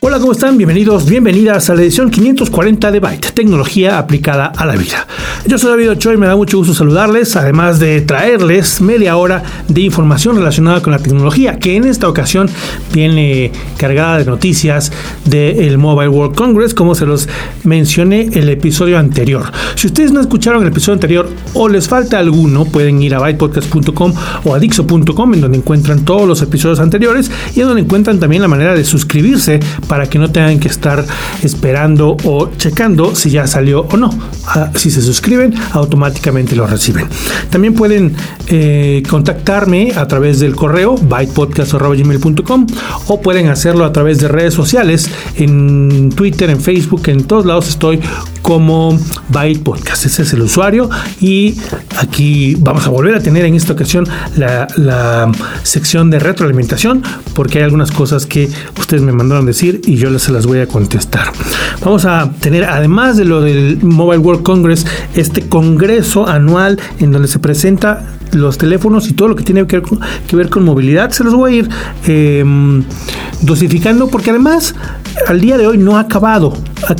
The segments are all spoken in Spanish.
Hola, ¿cómo están? Bienvenidos, bienvenidas a la edición 540 de Byte, tecnología aplicada a la vida. Yo soy David Ochoa y me da mucho gusto saludarles, además de traerles media hora de información relacionada con la tecnología, que en esta ocasión viene cargada de noticias del Mobile World Congress, como se los mencioné el episodio anterior. Si ustedes no escucharon el episodio anterior o les falta alguno, pueden ir a bytepodcast.com o a dixo.com, en donde encuentran todos los episodios anteriores y en donde encuentran también la manera de suscribirse para que no tengan que estar esperando o checando si ya salió o no. Ah, si se suscriben, automáticamente lo reciben. También pueden eh, contactarme a través del correo bytepodcast.gmail.com o pueden hacerlo a través de redes sociales, en Twitter, en Facebook, en todos lados estoy como Byte Podcast. Ese es el usuario y aquí vamos a volver a tener en esta ocasión la, la sección de retroalimentación porque hay algunas cosas que ustedes me mandaron decir y yo se las voy a contestar. Vamos a tener, además de lo del Mobile World Congress, este congreso anual en donde se presenta los teléfonos y todo lo que tiene que ver con, movilidad. Se los voy a ir em, dosificando porque además al día de hoy no ha acabado.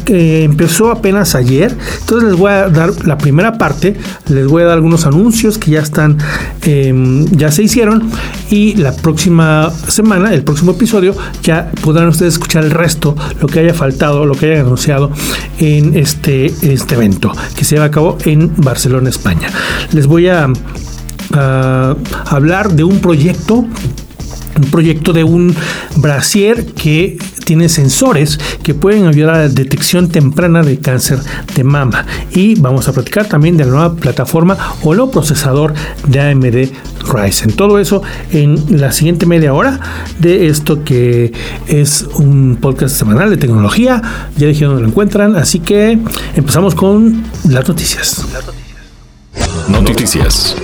empezó apenas ayer. Entonces les voy a dar la primera parte. Les voy a dar algunos anuncios que ya están, em, ya se hicieron. Y la próxima semana, el próximo episodio, ya podrán ustedes escuchar el resto, lo que haya faltado, lo que haya anunciado en este, este evento que se lleva a cabo en Barcelona, España. Les voy a hablar de un proyecto un proyecto de un brasier que tiene sensores que pueden ayudar a la detección temprana de cáncer de mama. Y vamos a platicar también de la nueva plataforma o procesador de AMD Ryzen. Todo eso en la siguiente media hora de esto que es un podcast semanal de tecnología. Ya dije dónde lo encuentran, así que empezamos con las noticias. Noticias.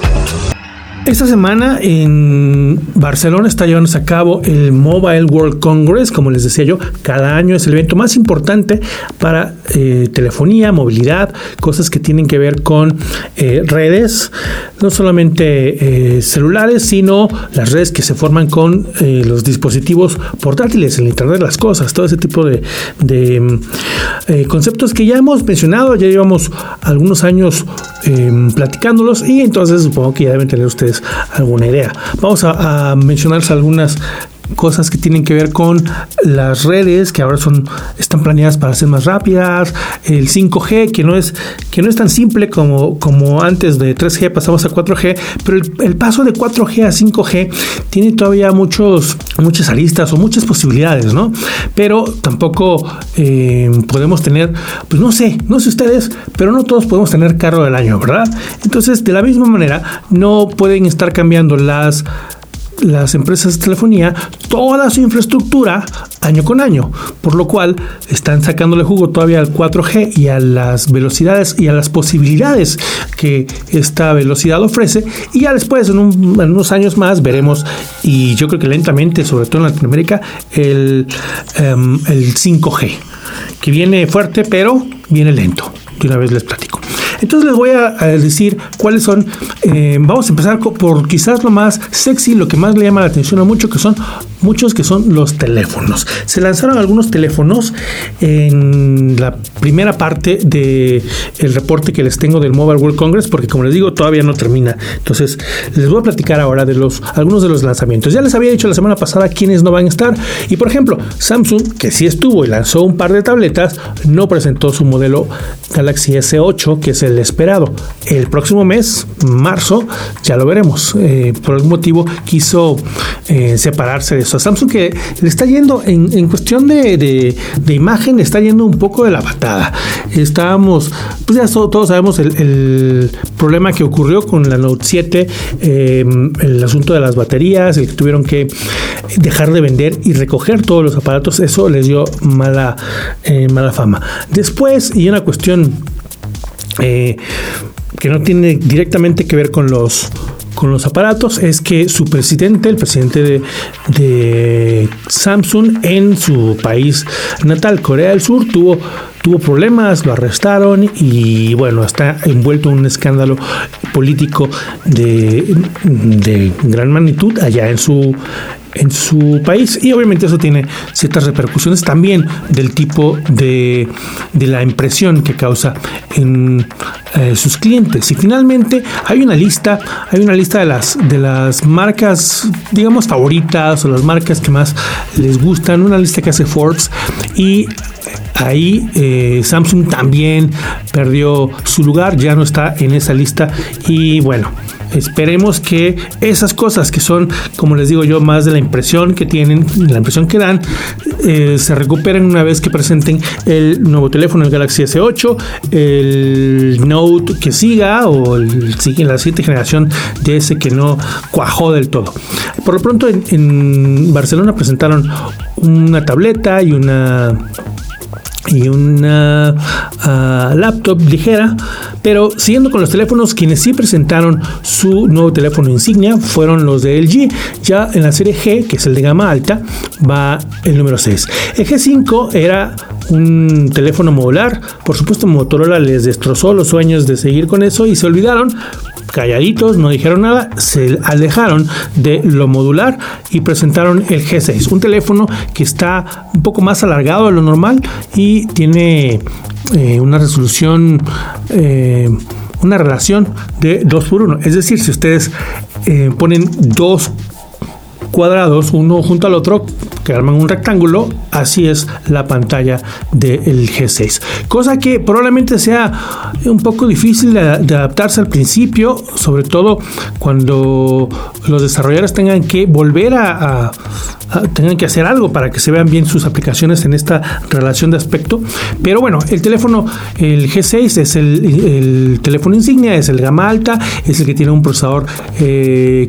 Esta semana en Barcelona está llevándose a cabo el Mobile World Congress, como les decía yo, cada año es el evento más importante para eh, telefonía, movilidad, cosas que tienen que ver con eh, redes, no solamente eh, celulares, sino las redes que se forman con los dispositivos portátiles, el Internet de las Cosas, todo ese tipo de, de conceptos que ya hemos mencionado, ya llevamos algunos años platicándolos y entonces supongo que ya deben tener ustedes alguna idea. Vamos a, a mencionarles algunas cosas que tienen que ver con las redes que ahora son están planeadas para ser más rápidas, el 5G que no es que no es tan simple como, como antes de 3G pasamos a 4G, pero el, paso de 4G a 5G tiene todavía muchos muchas aristas o muchas posibilidades, ¿no? Pero tampoco eh, podemos tener, pues no sé, no sé ustedes, pero no todos podemos tener carro del año, ¿verdad? Entonces, de la misma manera, no pueden estar cambiando las las empresas de telefonía toda su infraestructura año con año, por lo cual están sacándole jugo todavía al 4G y a las velocidades y a las posibilidades que esta velocidad ofrece y ya después en, unos años más veremos y yo creo que lentamente, sobre todo en Latinoamérica, el, em, el 5G, que viene fuerte pero viene lento. De una vez les platico. Entonces les voy a, decir cuáles son. Eh, vamos a empezar por quizás lo más sexy, lo que más le llama la atención a muchos, que son muchos que son los teléfonos. Se lanzaron algunos teléfonos en la primera parte del el reporte que les tengo del Mobile World Congress, porque como les digo, todavía no termina. Entonces, les voy a platicar ahora de los algunos de los lanzamientos. Ya les había dicho la semana pasada quiénes no van a estar. Y por ejemplo, Samsung, que sí estuvo y lanzó un par de tabletas, no presentó su modelo Galaxy S8, que es el esperado. El próximo mes, marzo, ya lo veremos. Eh, por algún motivo quiso eh, separarse de eso. Samsung que le está yendo en, cuestión de, de, imagen, le está yendo un poco de la patada. Estábamos, pues ya todos sabemos el, problema que ocurrió con la Note 7, eh, el asunto de las baterías, el que tuvieron que dejar de vender y recoger todos los aparatos, eso les dio mala, mala fama. Después, y una cuestión eh, que no tiene directamente que ver con los con los aparatos es que su presidente, el presidente de, Samsung en su país natal, Corea del Sur, tuvo tuvo problemas, lo arrestaron y bueno, está envuelto en un escándalo político de, de gran magnitud allá en su en su país. Y obviamente eso tiene ciertas repercusiones también del tipo de, de la impresión que causa en eh, sus clientes. Y finalmente hay una lista hay una lista de las de las marcas digamos favoritas o las marcas que más les gustan una lista que hace Forbes y Ahí eh, Samsung también perdió su lugar, ya no está en esa lista y bueno, esperemos que esas cosas que son, como les digo yo, más de la impresión que tienen, la impresión que dan, eh, se recuperen una vez que presenten el nuevo teléfono, el Galaxy S8, el Note que siga o la siguiente generación de ese que no cuajó del todo. Por lo pronto en Barcelona presentaron una tableta y una y una ah, laptop ligera. Pero siguiendo con los teléfonos, quienes sí presentaron su nuevo teléfono insignia fueron los de LG. Ya en la serie G, que es el de gama alta, va el número 6. El G5 era un teléfono modular. Por supuesto, Motorola les destrozó los sueños de seguir con eso y se olvidaron calladitos, no dijeron nada, se alejaron de lo modular y presentaron el G6, un teléfono que está un poco más alargado de lo normal y tiene eh, una resolución, eh, una relación de 2 por 1. Es decir, si ustedes eh, ponen dos cuadrados uno junto al otro que arman un rectángulo, así es la pantalla del G6. Cosa que probablemente sea un poco difícil de, adaptarse al principio, sobre todo cuando los desarrolladores tengan que volver a tengan que hacer algo para que se vean bien sus aplicaciones en esta relación de aspecto. Pero bueno, el teléfono, el G6 es el, teléfono insignia, es el gama alta, es el que tiene un procesador eh,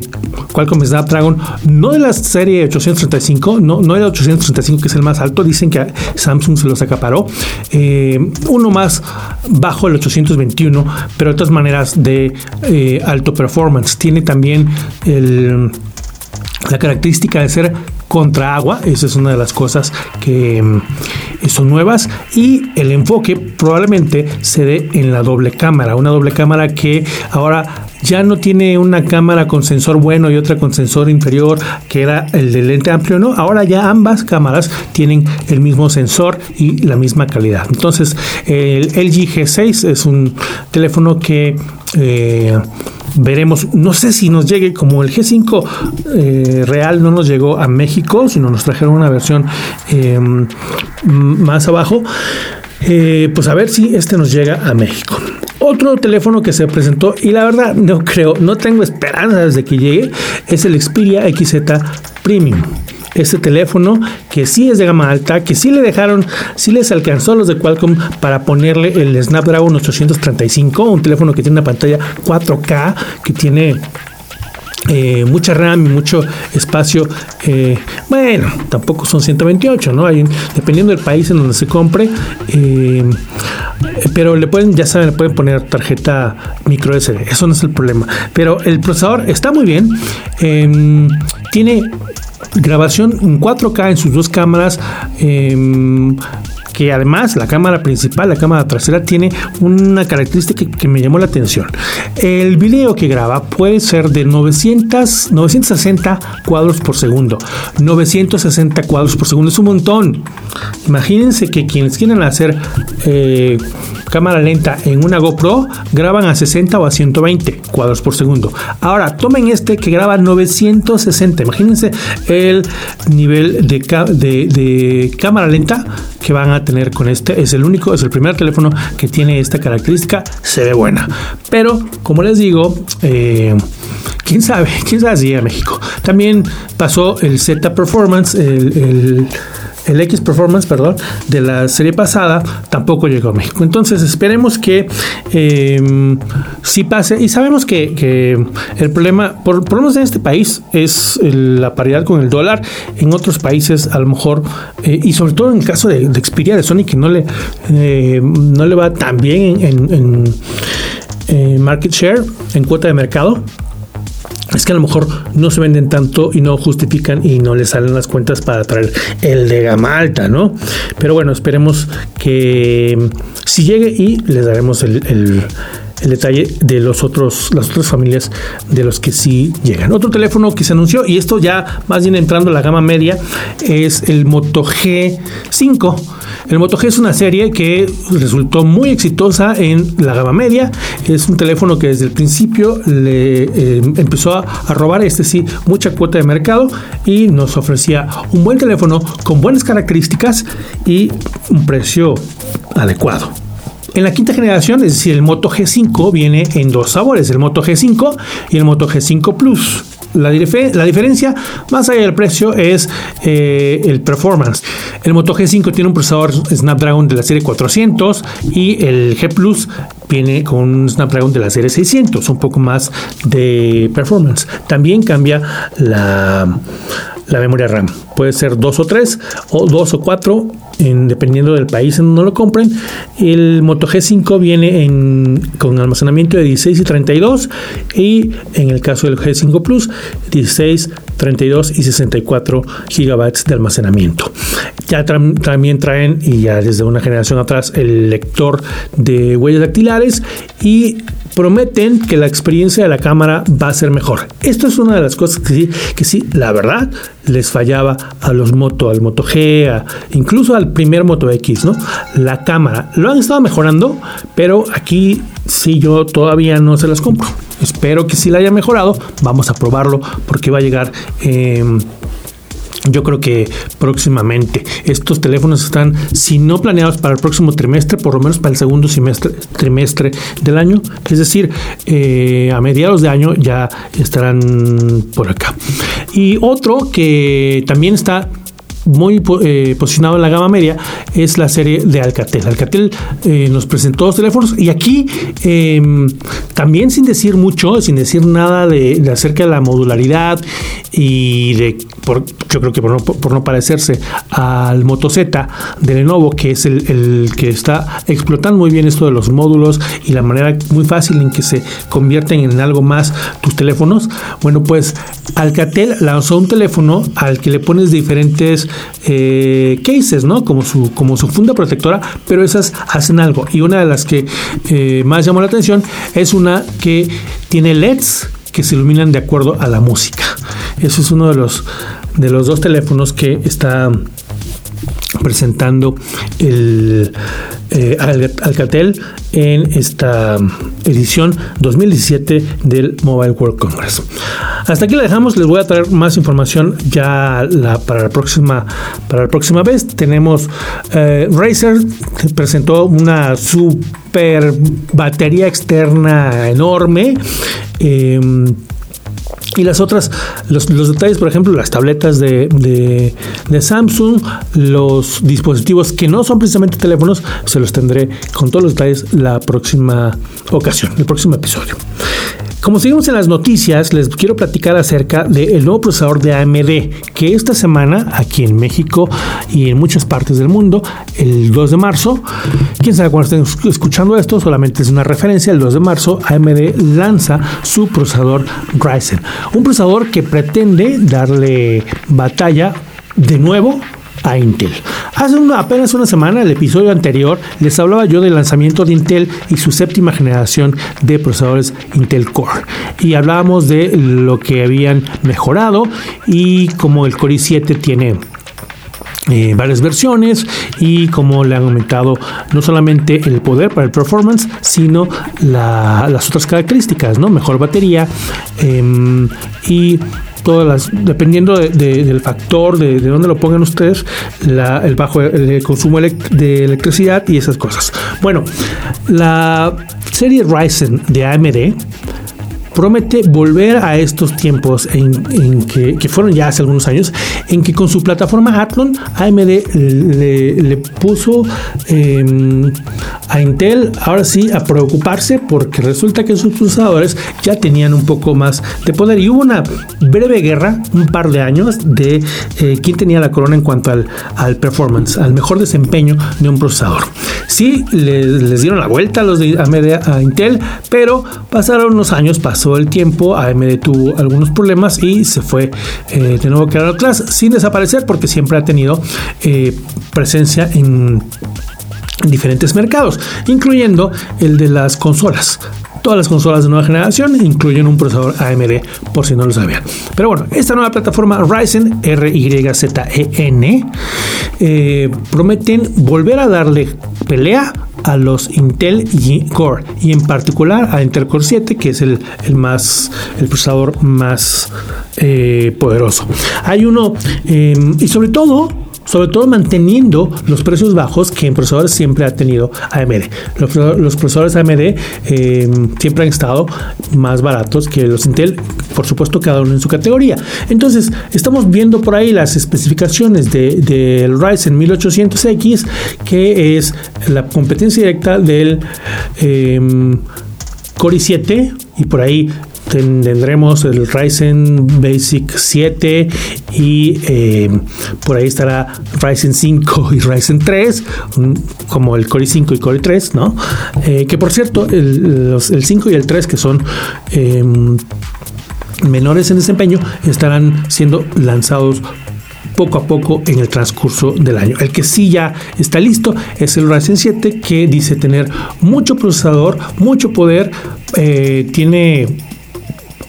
Qualcomm Snapdragon, no de la serie 835, no, no el 835 que es el más alto, dicen que Samsung se los acaparó, eh, uno más bajo el 821, pero de todas maneras de eh, alto performance. Tiene también la característica de ser contra agua, esa es una de las cosas que mm, son nuevas y el enfoque probablemente se dé en la doble cámara, una doble cámara que ahora ya no tiene una cámara con sensor bueno y otra con sensor inferior, que era el de lente amplio, no, ahora ya ambas cámaras tienen el mismo sensor y la misma calidad. Entonces, el LG G6 es un teléfono que eh, veremos, no sé si nos llegue como el G5 eh, real no nos llegó a México, sino nos trajeron una versión eh, más abajo. pues a ver si este nos llega a México. Otro teléfono que se presentó y la verdad no creo, no tengo esperanzas de que llegue, es el Xperia XZ Premium este teléfono que sí es de gama alta, que sí le dejaron, sí les alcanzó a los de Qualcomm para ponerle el Snapdragon 835, un teléfono que tiene una pantalla 4K, que tiene eh, mucha RAM y mucho espacio. Eh, bueno, tampoco son 128, ¿no? Hay, dependiendo del país en donde se compre. Eh, pero le pueden, ya saben, le pueden poner tarjeta micro SD. Eso no es el problema. Pero el procesador está muy bien. Tiene grabación en 4K en sus dos cámaras. Em, que además la cámara principal, la cámara trasera, tiene una característica que, me llamó la atención. El video que graba puede ser de 900, 960 cuadros por segundo. 960 cuadros por segundo es un montón. Imagínense que quienes quieren hacer eh, cámara lenta en una GoPro graban a 60 o a 120 cuadros por segundo. Ahora tomen este que graba 960. Imagínense el nivel de, de cámara lenta que van a tener con este. Es el único, es el primer teléfono que tiene esta característica. Se ve buena. Pero, como les digo, eh, quién sabe, quién sabe si a México. También pasó el Z Performance, el X Performance, perdón, de la serie pasada tampoco llegó a México. Entonces esperemos que eh, sí pase. Y sabemos que, el problema, por, lo menos en este país, es la paridad con el dólar. En otros países, a lo mejor, eh, y sobre todo en el caso de, de Xperia de Sony, que no le, eh, no le va tan bien en, en market share, en cuota de mercado es que a lo mejor no se venden tanto y no justifican y no les salen las cuentas para traer el de gama alta, ¿no? Pero bueno, esperemos que si llegue y les daremos el detalle de los otros, las otras familias de los que sí llegan. Otro teléfono que se anunció, y esto ya más bien entrando a la gama media, es el Moto G5. El Moto G es una serie que resultó muy exitosa en la gama media. Es un teléfono que desde el principio le eh, empezó a, a robar, este sí, mucha cuota de mercado y nos ofrecía un buen teléfono con buenas características y un precio adecuado. En la quinta generación, es decir, el Moto G5 viene en dos sabores, el Moto G5 y el Moto G5 Plus. La, diferencia, más allá del precio, es eh, el performance. El Moto G5 tiene un procesador Snapdragon de la serie 400 y el G Plus viene con un Snapdragon de la serie 600, un poco más de performance. También cambia la, la memoria RAM. Puede ser 2 o 3 o 2 o 4 dependiendo del país en donde lo compren. El Moto G5 viene en, con almacenamiento de 16 y 32 y en el caso del G5 Plus 16, 32 y 64 gigabytes de almacenamiento. Ya también traen, y ya desde una generación atrás, el lector de huellas dactilares y prometen que la experiencia de la cámara va a ser mejor. Esto es una de las cosas que sí, que sí la verdad, les fallaba a los Moto, al Moto G, incluso al primer Moto X, ¿no? La cámara. Lo han estado mejorando, pero aquí sí yo todavía no se las compro. Espero que sí la haya mejorado. Vamos a probarlo porque va a llegar. Eh, yo creo que próximamente estos teléfonos están, si no planeados para el próximo trimestre, por lo menos para el segundo trimestre del año. Es decir, eh, a mediados de año ya estarán por acá. Y otro que también está muy eh, posicionado en la gama media es la serie de Alcatel. Alcatel eh, nos presentó dos teléfonos y aquí em, también sin decir mucho, sin decir nada de, acerca de la modularidad y de, por, yo creo que por no, por no, parecerse al Moto Z de Lenovo, que es el, que está explotando muy bien esto de los módulos y la manera muy fácil en que se convierten en algo más tus teléfonos. Bueno, pues Alcatel lanzó un teléfono al que le pones diferentes eh, cases, ¿no? Como su, como su funda protectora, pero esas hacen algo. Y una de las que eh, más llamó la atención es una que tiene LEDs que se iluminan de acuerdo a la música. Eso es uno de los, de los dos teléfonos que está presentando el eh, Alcatel en esta edición 2017 del Mobile World Congress. Hasta aquí la dejamos, les voy a traer más información ya para la próxima para la próxima vez. Tenemos eh, Razer presentó una super batería externa enorme. Em, y las otras, los, detalles, por ejemplo, las tabletas de, de, Samsung, los dispositivos que no son precisamente teléfonos, se los tendré con todos los detalles la próxima ocasión, el próximo episodio. Como seguimos en las noticias, les quiero platicar acerca del nuevo procesador de AMD, que esta semana aquí en México y en muchas partes del mundo, el 2 de marzo, quién sabe cuando estén escuchando esto, solamente es una referencia, el 2 de marzo AMD lanza su procesador Ryzen, un procesador que pretende darle batalla de nuevo a Intel. Hace apenas una semana, el episodio anterior, les hablaba yo del lanzamiento de Intel y su séptima generación de procesadores Intel Core. Y hablábamos de lo que habían mejorado y como el Core i7 tiene eh, varias versiones y cómo le han aumentado no solamente el poder para el performance, sino las otras características, ¿no? Mejor batería em, y todas las, dependiendo del factor de, de, dónde lo pongan ustedes, el bajo el consumo de electricidad y esas cosas. Bueno, la serie Ryzen de AMD promete volver a estos tiempos en, que, fueron ya hace algunos años, en que con su plataforma Athlon, AMD le, puso em, a Intel ahora sí a preocuparse porque resulta que sus procesadores ya tenían un poco más de poder y hubo una breve guerra, un par de años, de eh, quién tenía la corona en cuanto al, al performance, al mejor desempeño de un procesador. Sí, les, dieron la vuelta a los de AMD a Intel, pero pasaron unos años, pasó el tiempo, AMD tuvo algunos problemas y se fue eh, de nuevo a atrás, sin desaparecer porque siempre ha tenido eh, presencia en diferentes mercados, incluyendo el de las consolas. Todas las consolas de nueva generación incluyen un procesador AMD, por si no lo sabían. Pero bueno, esta nueva plataforma Ryzen RYZEN eh, prometen volver a darle pelea a los Intel Core y en particular a Intel Core 7 que es el, más el procesador más eh, poderoso hay uno eh, y sobre todo sobre todo manteniendo los precios bajos que en procesadores siempre ha tenido AMD. Los, procesadores AMD eh, siempre han estado más baratos que los Intel, por supuesto cada uno en su categoría. Entonces, estamos viendo por ahí las especificaciones del de, Ryzen 1800X, que es la competencia directa del eh, Core i7 y por ahí tendremos el Ryzen Basic 7 y eh, por ahí estará Ryzen 5 y Ryzen 3, como el Core 5 y Core 3, ¿no? Eh, que por cierto, el, 5 y el 3 que son... Em, menores en desempeño estarán siendo lanzados poco a poco en el transcurso del año. El que sí ya está listo es el Ryzen 7 que dice tener mucho procesador, mucho poder, eh, tiene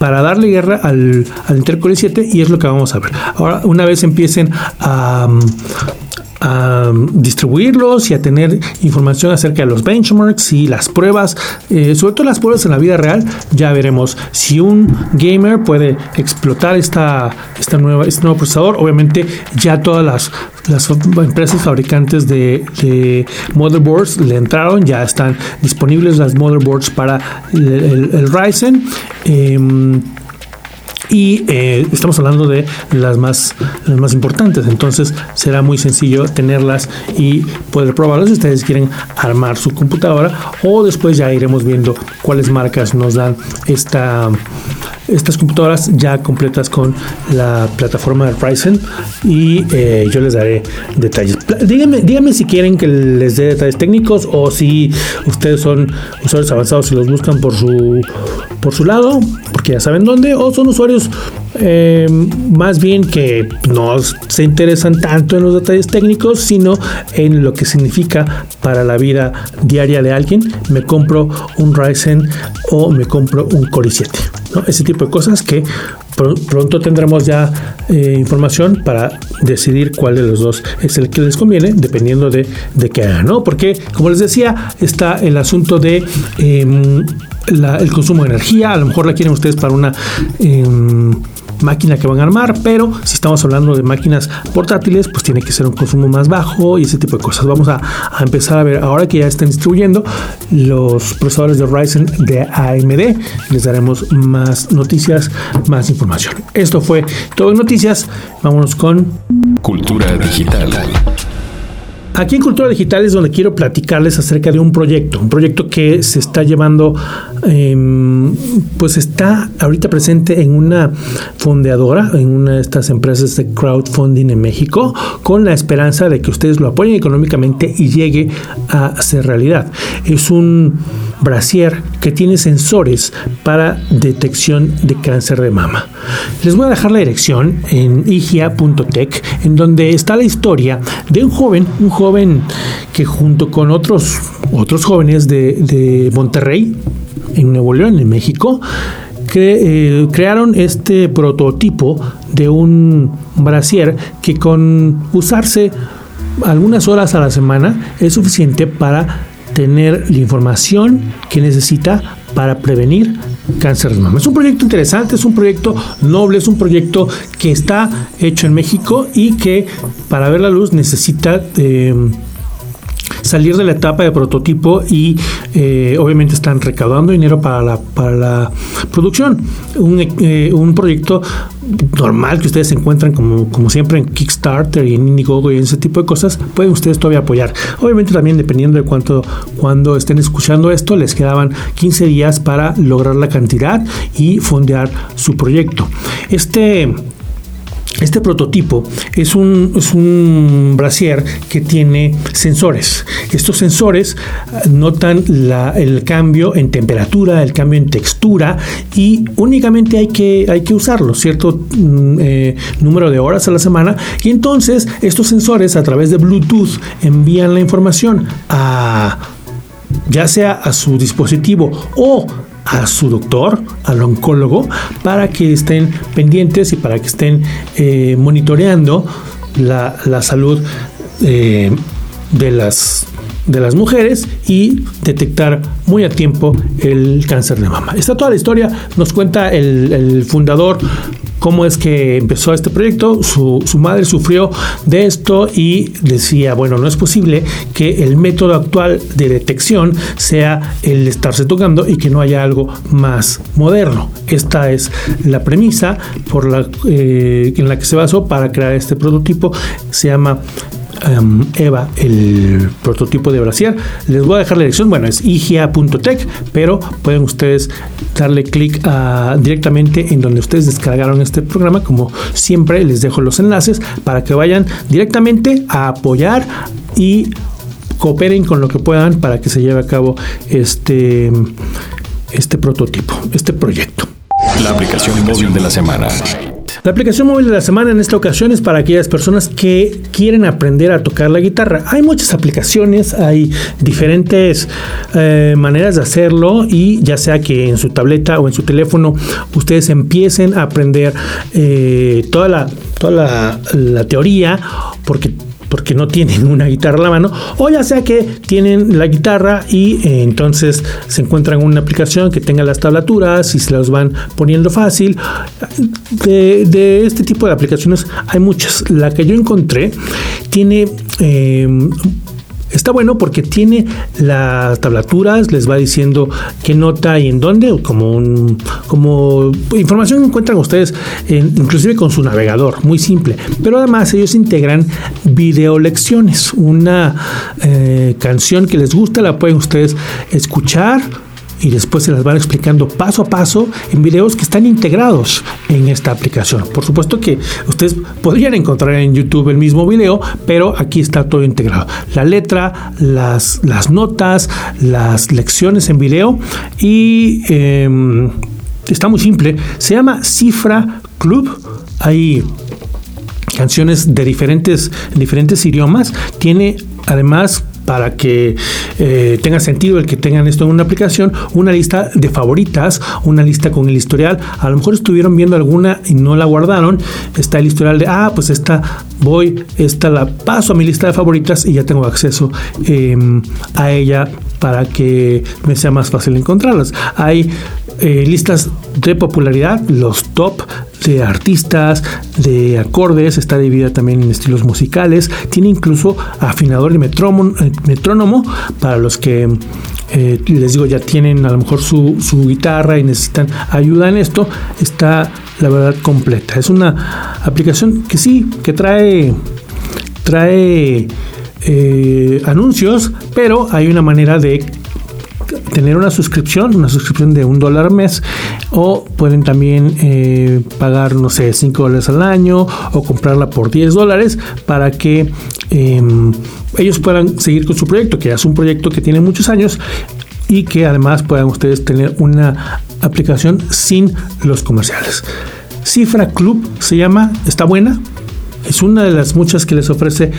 para darle guerra al, al Intel Core 7 y es lo que vamos a ver. Ahora, una vez empiecen a, a distribuirlos y a tener información acerca de los benchmarks y las pruebas, eh, sobre todo las pruebas en la vida real, ya veremos si un gamer puede explotar esta, esta nueva, este nuevo procesador. Obviamente ya todas las, las empresas fabricantes de, motherboards le entraron, ya están disponibles las motherboards para el, Ryzen. Em, y eh, estamos hablando de las más, las más importantes. Entonces será muy sencillo tenerlas y poder probarlas si ustedes quieren armar su computadora o después ya iremos viendo cuáles marcas nos dan esta estas computadoras ya completas con la plataforma de Ryzen y eh, yo les daré detalles. Díganme, díganme si quieren que les dé detalles técnicos o si ustedes son usuarios avanzados y los buscan por su por su lado, porque ya saben dónde, o son usuarios eh, más bien que no se interesan tanto en los detalles técnicos, sino en lo que significa para la vida diaria de alguien. Me compro un Ryzen o me compro un Core i7. Ese tipo de cosas que pronto tendremos ya eh, información para decidir cuál de los dos es el que les conviene, dependiendo de, de qué hagan, ¿no? Porque, como les decía, está el asunto de em, el consumo de energía, a lo mejor la quieren ustedes para una... Máquina que van a armar, pero si estamos hablando de máquinas portátiles, pues tiene que ser un consumo más bajo y ese tipo de cosas. Vamos a, empezar a ver, ahora que ya están distribuyendo los procesadores de Ryzen de AMD, les daremos más noticias, más información. Esto fue todo en noticias. Vámonos con Cultura Digital. Aquí en Cultura Digital es donde quiero platicarles acerca de un proyecto, un proyecto que se está llevando, em, pues está ahorita presente en una fondeadora, en una de estas empresas de crowdfunding en México, con la esperanza de que ustedes lo apoyen económicamente y llegue a ser realidad. Es un brasier que tiene sensores para detección de cáncer de mama. Les voy a dejar la dirección en igia.tech, en donde está la historia de un joven, un joven que junto con otros, otros jóvenes de, Monterrey, en Nuevo León, en México, eh, crearon este prototipo de un brasier que con usarse algunas horas a la semana es suficiente para tener la información que necesita para prevenir cáncer de mama. Es un proyecto interesante, es un proyecto noble, es un proyecto que está hecho en México y que para ver la luz necesita... Eh, salir de la etapa de prototipo y eh, obviamente están recaudando dinero para la, para la producción. Un, eh, un proyecto normal que ustedes encuentran como, como siempre en Kickstarter y en Indiegogo y en ese tipo de cosas, pueden ustedes todavía apoyar. Obviamente también dependiendo de cuánto, cuando estén escuchando esto, les quedaban 15 días para lograr la cantidad y fondear su proyecto. Este este prototipo es un, es un brasier que tiene sensores. Estos sensores ah, notan el cambio en temperatura, el cambio en textura y únicamente hay que, hay que usarlo, cierto mm, eh, número de horas a la semana. Y entonces estos sensores a través de Bluetooth envían la información a ya sea a su dispositivo o a su doctor, al oncólogo, para que estén pendientes y para que estén eh, monitoreando la, salud eh, de las de las mujeres y detectar muy a tiempo el cáncer de mama. Está toda la historia, nos cuenta el, el fundador cómo es que empezó este proyecto. Su, madre sufrió de esto y decía, bueno, no es posible que el método actual de detección sea el estarse tocando y que no haya algo más moderno. Esta es la premisa por la, eh, en la que se basó para crear este prototipo. Se llama Em, Eva, el prototipo de brasier. Les voy a dejar la dirección, bueno, es igia.tech, pero pueden ustedes darle clic directamente en donde ustedes descargaron este programa. Como siempre, les dejo los enlaces para que vayan directamente a apoyar y cooperen con lo que puedan para que se lleve a cabo este, este prototipo, este proyecto. La aplicación móvil de la semana. La aplicación móvil de la semana en esta ocasión es para aquellas personas que quieren aprender a tocar la guitarra. Hay muchas aplicaciones, hay diferentes eh, maneras de hacerlo y ya sea que en su tableta o en su teléfono ustedes empiecen a aprender eh, toda la toda la teoría porque porque no tienen una guitarra a la mano, o ya sea que tienen la guitarra y eh, entonces se encuentran una aplicación que tenga las tablaturas y se las van poniendo fácil. De, este tipo de aplicaciones hay muchas. La que yo encontré tiene eh, Está bueno porque tiene las tablaturas, les va diciendo qué nota y en dónde, como un, como información que encuentran ustedes, inclusive con su navegador, muy simple. Pero además ellos integran video lecciones, una eh, canción que les gusta la pueden ustedes escuchar y después se las van explicando paso a paso en videos que están integrados en esta aplicación. Por supuesto que ustedes podrían encontrar en YouTube el mismo video, pero aquí está todo integrado. La letra, las, las notas, las lecciones en video y em, está muy simple. Se llama Cifra Club. Hay canciones de diferentes, diferentes idiomas. Tiene además para que eh, tenga sentido el que tengan esto en una aplicación, una lista de favoritas, una lista con el historial. A lo mejor estuvieron viendo alguna y no la guardaron. Está el historial de, ah, pues esta voy, esta la paso a mi lista de favoritas y ya tengo acceso em, a ella para que me sea más fácil encontrarlas. Hay eh, listas de popularidad, los top de artistas, de acordes, está dividida también en estilos musicales, tiene incluso afinador y eh, metrónomo, para los que eh, les digo ya tienen a lo mejor su, guitarra y necesitan ayuda en esto, está la verdad completa. Es una aplicación que sí, que trae, trae anuncios, pero hay una manera de tener una suscripción, una suscripción de un dólar al mes, o pueden también eh, pagar, no sé, 5 dólares al año o comprarla por 10 dólares para que em, ellos puedan seguir con su proyecto, que es un proyecto que tiene muchos años y que además puedan ustedes tener una aplicación sin los comerciales. Cifra Club se llama, está buena, es una de las muchas que les ofrece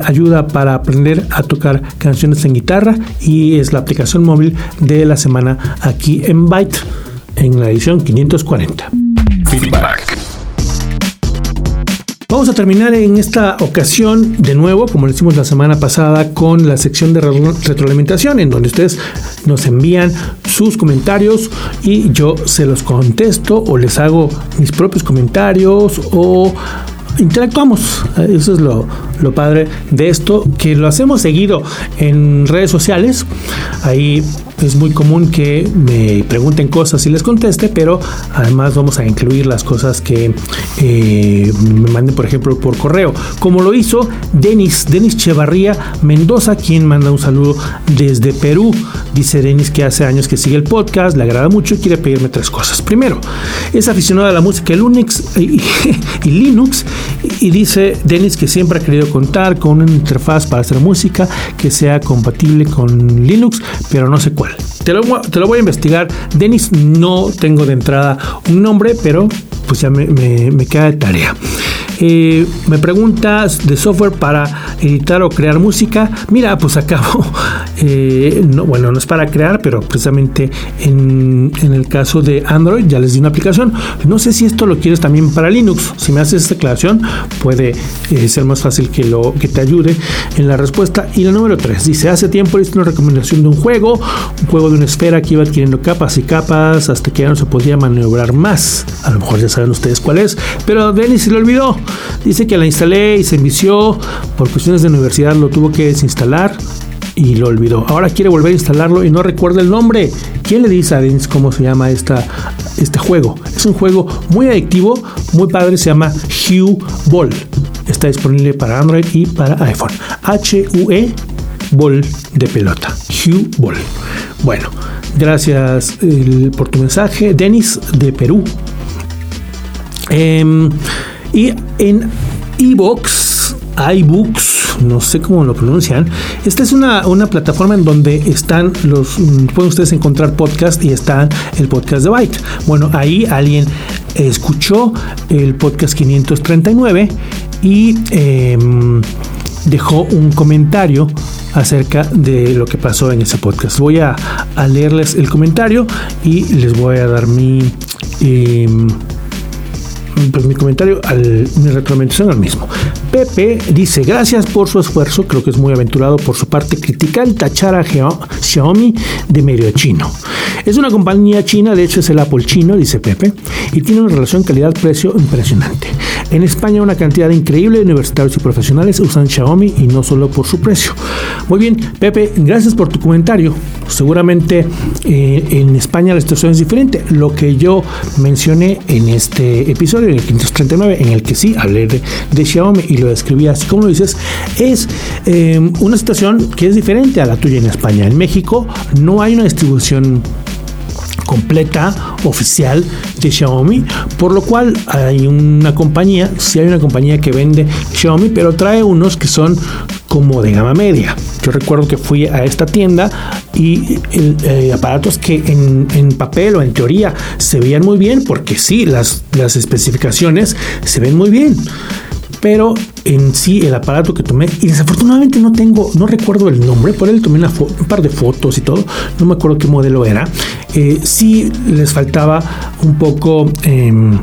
ayuda para aprender a tocar canciones en guitarra y es la aplicación móvil de la semana aquí en Byte en la edición 540. Feedback. Vamos a terminar en esta ocasión de nuevo, como lo hicimos la semana pasada, con la sección de retroalimentación, en donde ustedes nos envían sus comentarios y yo se los contesto o les hago mis propios comentarios o interactuamos. Eso es lo, padre de esto, que lo hacemos seguido en redes sociales. Ahí es muy común que me pregunten cosas y les conteste, pero además vamos a incluir las cosas que eh, me manden, por ejemplo, por correo, como lo hizo Denis, Denis Chevarría Mendoza, quien manda un saludo desde Perú. Dice Denis que hace años que sigue el podcast, le agrada mucho y quiere pedirme tres cosas. Primero, es aficionado a la música Linux y, y Linux y dice Denis que siempre ha querido contar con una interfaz para hacer música que sea compatible con Linux, pero no sé cuál. Te lo, te lo voy a investigar. Denis, no tengo de entrada un nombre, pero pues ya me, me queda de tarea. Eh, me preguntas de software para editar o crear música. Mira, pues acabo. Eh, no, bueno, no es para crear, pero precisamente en, el caso de Android ya les di una aplicación. No sé si esto lo quieres también para Linux. Si me haces esta aclaración, puede eh, ser más fácil que, te ayude en la respuesta. Y la número 3 dice: Hace tiempo hice una recomendación de un juego, un juego de una esfera que iba adquiriendo capas y capas hasta que ya no se podía maniobrar más. A lo mejor ya saben ustedes cuál es, pero Denis se lo olvidó. Dice que la instalé y se envició. Por cuestiones de universidad lo tuvo que desinstalar y lo olvidó. Ahora quiere volver a instalarlo y no recuerda el nombre. ¿Quién le dice a Dennis cómo se llama esta, este juego? Es un juego muy adictivo, muy padre, se llama Hue Ball. Está disponible para Android y para iPhone. H-U-E Ball de pelota. Hue Ball. Bueno, gracias por tu mensaje. Denis de Perú. Eh, y en iBooks, iBooks, no sé cómo lo pronuncian, esta es una, plataforma en donde están los, pueden ustedes encontrar podcast y está el podcast de Byte. Bueno, ahí alguien escuchó el podcast 539 y em, dejó un comentario acerca de lo que pasó en ese podcast. Voy a, leerles el comentario y les voy a dar mi... Em, pues, mi comentario, al, mi retroalimentación al mismo. Pepe dice, gracias por su esfuerzo, creo que es muy aventurado por su parte, critica el tachar a Xiaomi de medio chino. Es una compañía china, de hecho es el Apple chino, dice Pepe, y tiene una relación calidad-precio impresionante. En España una cantidad increíble de universitarios y profesionales usan Xiaomi y no solo por su precio. Muy bien, Pepe, gracias por tu comentario. Seguramente eh, en España la situación es diferente. Lo que yo mencioné en este episodio, en el 539, en el que sí hablé de, Xiaomi y lo describí así como lo dices, es eh, una situación que es diferente a la tuya en España. En México no hay una distribución completa oficial de Xiaomi, por lo cual hay una compañía, si hay una compañía que vende Xiaomi, pero trae unos que son como de gama media. Yo recuerdo que fui a esta tienda y eh, aparatos que en, papel o en teoría se veían muy bien, porque sí, las, las especificaciones se ven muy bien pero en sí el aparato que tomé, y desafortunadamente no tengo, no recuerdo el nombre, por él tomé un par de fotos y todo, no me acuerdo qué modelo era, eh, sí les faltaba un poco... Em,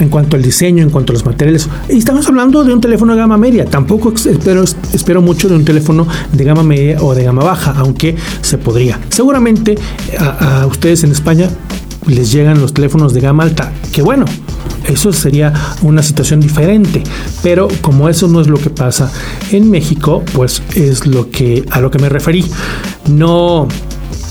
en cuanto al diseño, en cuanto a los materiales. Y estamos hablando de un teléfono de gama media. Tampoco espero, espero mucho de un teléfono de gama media o de gama baja, aunque se podría. Seguramente a ustedes en España les llegan los teléfonos de gama alta. Que bueno, eso sería una situación diferente. Pero como eso no es lo que pasa en México, pues es lo que a lo que me referí. No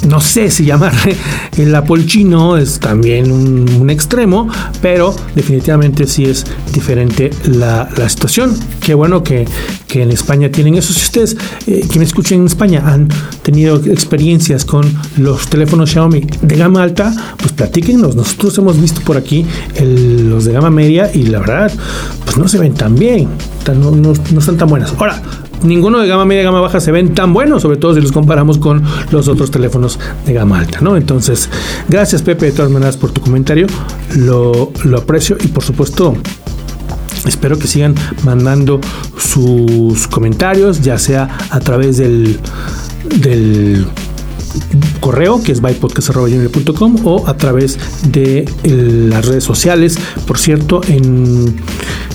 no sé si llamarle el Apple chino es también un, extremo, pero definitivamente sí es diferente la, situación. Qué bueno que, en España tienen eso. Si ustedes eh, que me en España han tenido experiencias con los teléfonos Xiaomi de gama alta, pues platíquenos. Nosotros hemos visto por aquí los de gama media y la verdad, pues no se ven tan bien, no, no, no tan buenas. Ahora, ninguno de gama media gama baja se ven tan buenos, sobre todo si los comparamos con los otros teléfonos de gama alta, ¿no? Entonces, gracias Pepe de todas maneras por tu comentario, lo, lo aprecio y por supuesto Espero que sigan mandando sus comentarios, ya sea a través del, del correo que es bypodcast.com o a través de las redes sociales. Por cierto, en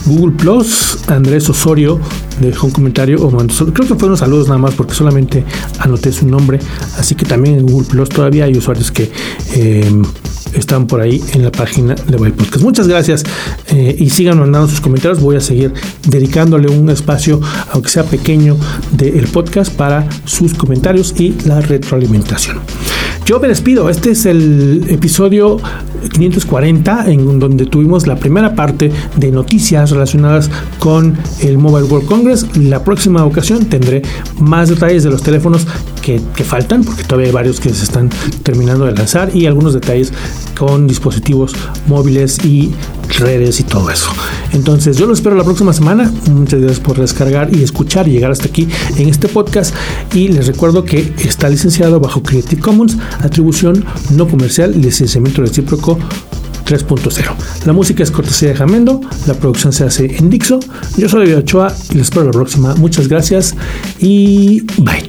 Google Plus, Andrés Osorio dejó un comentario o mandó, creo que fueron saludos nada más porque solamente anoté su nombre. Así que también en Google Plus todavía hay usuarios que eh, están por ahí en la página de Byte Podcast. Muchas gracias eh, y sigan mandando sus comentarios. Voy a seguir dedicándole un espacio, aunque sea pequeño, del podcast para sus comentarios y la retroalimentación. Yo me despido. Este es el episodio 540 en donde tuvimos la primera parte de noticias relacionadas con el Mobile World Congress. La próxima ocasión tendré más detalles de los teléfonos que, faltan, porque todavía hay varios que se están terminando de lanzar y algunos detalles con dispositivos móviles y redes y todo eso. Entonces yo lo espero la próxima semana. Muchas gracias por descargar y escuchar y llegar hasta aquí en este podcast. Y les recuerdo que está licenciado bajo Creative Commons, atribución no comercial, licenciamiento recíproco 3.0. La música es cortesía de Jamendo, la producción se hace en Dixo. Yo soy David Ochoa y les espero la próxima. Muchas gracias y bye.